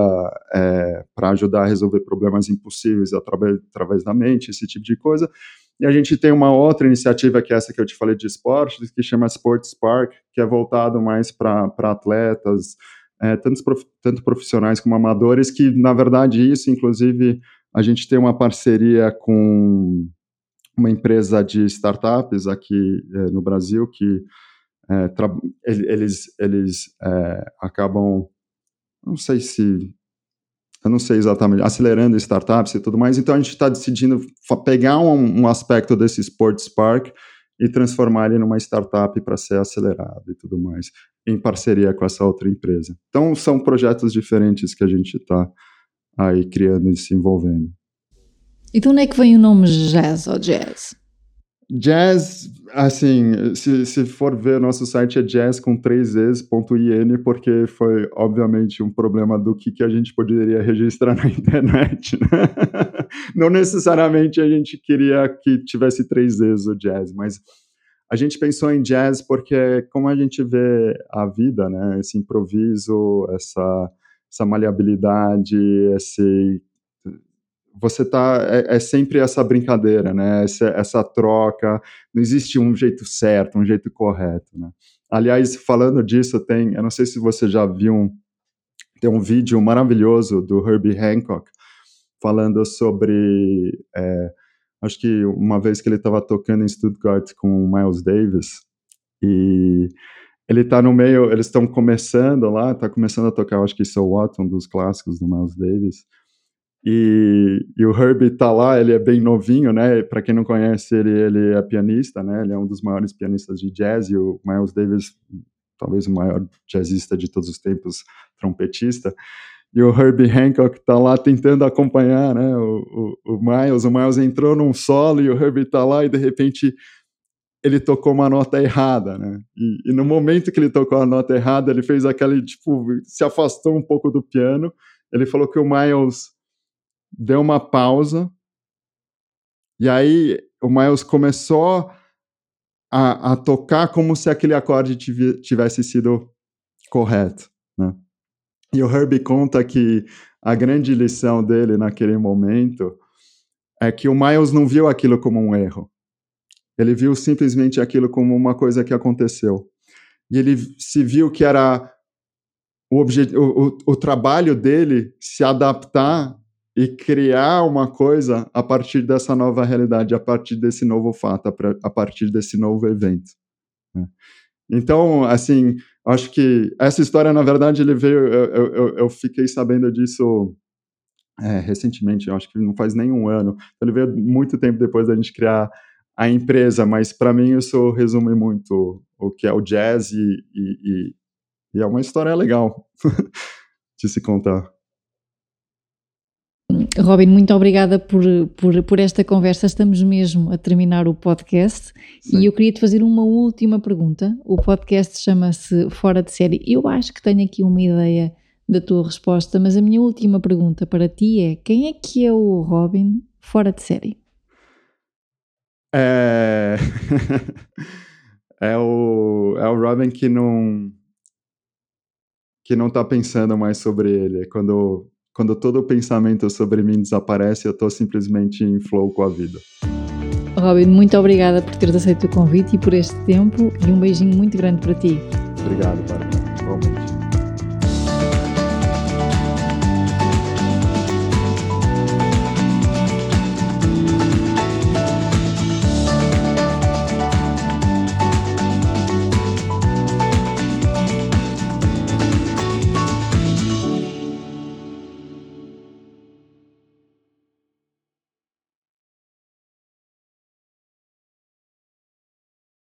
é, para ajudar a resolver problemas impossíveis através, através da mente, esse tipo de coisa. E a gente tem uma outra iniciativa, que é essa que eu te falei de esportes, que chama Sports Spark, que é voltado mais para atletas, é, tanto, prof, tanto profissionais como amadores, que, na verdade, isso, inclusive, a gente tem uma parceria com uma empresa de startups aqui é, no Brasil que é, eles, eles é, acabam, não sei se, eu não sei exatamente, acelerando startups e tudo mais. Então a gente está decidindo pegar um, um, aspecto desse Sports Park e transformar ele numa startup para ser acelerado e tudo mais, em parceria com essa outra empresa. Então são projetos diferentes que a gente está aí criando e se envolvendo. E de onde é que vem o nome jazz ou jazz? Jazz, assim, se, se for ver, nosso site é jazz com três .in, porque foi, obviamente, um problema do que, que a gente poderia registrar na internet. Né? Não necessariamente a gente queria que tivesse três vezes o jazz, mas a gente pensou em jazz porque como a gente vê a vida, né, esse improviso, essa, essa maleabilidade, esse você tá é, é, sempre essa brincadeira, né? Essa, essa, troca, não existe um jeito certo, um jeito correto, né? Aliás, falando disso, tem, eu não sei se você já viu um, tem um vídeo maravilhoso do Herbie Hancock falando sobre, é, acho que uma vez que ele estava tocando em Stuttgart com o Miles Davis e ele está no meio, eles estão começando lá, está começando a tocar, acho que So What, um dos clássicos do Miles Davis. E, e, o Herbie tá lá, ele é bem novinho, né? Para quem não conhece, ele, ele é pianista, né? Ele é um dos maiores pianistas de jazz e o Miles Davis, talvez o maior jazzista de todos os tempos, trompetista. E o Herbie Hancock tá lá tentando acompanhar, né? O, o, o Miles, o Miles entrou num solo e o Herbie tá lá e de repente ele tocou uma nota errada, né? E, e no momento que ele tocou a nota errada, ele fez aquele tipo, se afastou um pouco do piano. Ele falou que o Miles deu uma pausa, e aí o Miles começou a, a tocar como se aquele acorde tivesse sido correto, né? E o Herbie conta que a grande lição dele naquele momento é que o Miles não viu aquilo como um erro. Ele viu simplesmente aquilo como uma coisa que aconteceu. E ele se viu que era o, o, o, o trabalho dele se adaptar e criar uma coisa a partir dessa nova realidade, a partir desse novo fato, a partir desse novo evento. Né? Então, assim, acho que essa história, na verdade, ele veio. Eu, eu, eu fiquei sabendo disso é, recentemente, acho que não faz nem um ano. Então, ele veio muito tempo depois da gente criar a empresa, mas para mim isso resume muito o que é o jazz e, e, e, e é uma história legal de se contar. Robin, muito obrigada por, por, por esta conversa. Estamos mesmo a terminar o podcast Sim. e eu queria te fazer uma última pergunta. O podcast chama-se Fora de Série. Eu acho que tenho aqui uma ideia da tua resposta, mas a minha última pergunta para ti é: quem é que é o Robin fora de série? É, é, o, é o Robin que não que não tá pensando mais sobre ele. Quando quando todo o pensamento sobre mim desaparece, eu estou simplesmente em flow com a vida. Robin, muito obrigada por teres aceito o convite e por este tempo e um beijinho muito grande para ti. Obrigado, Bárbara.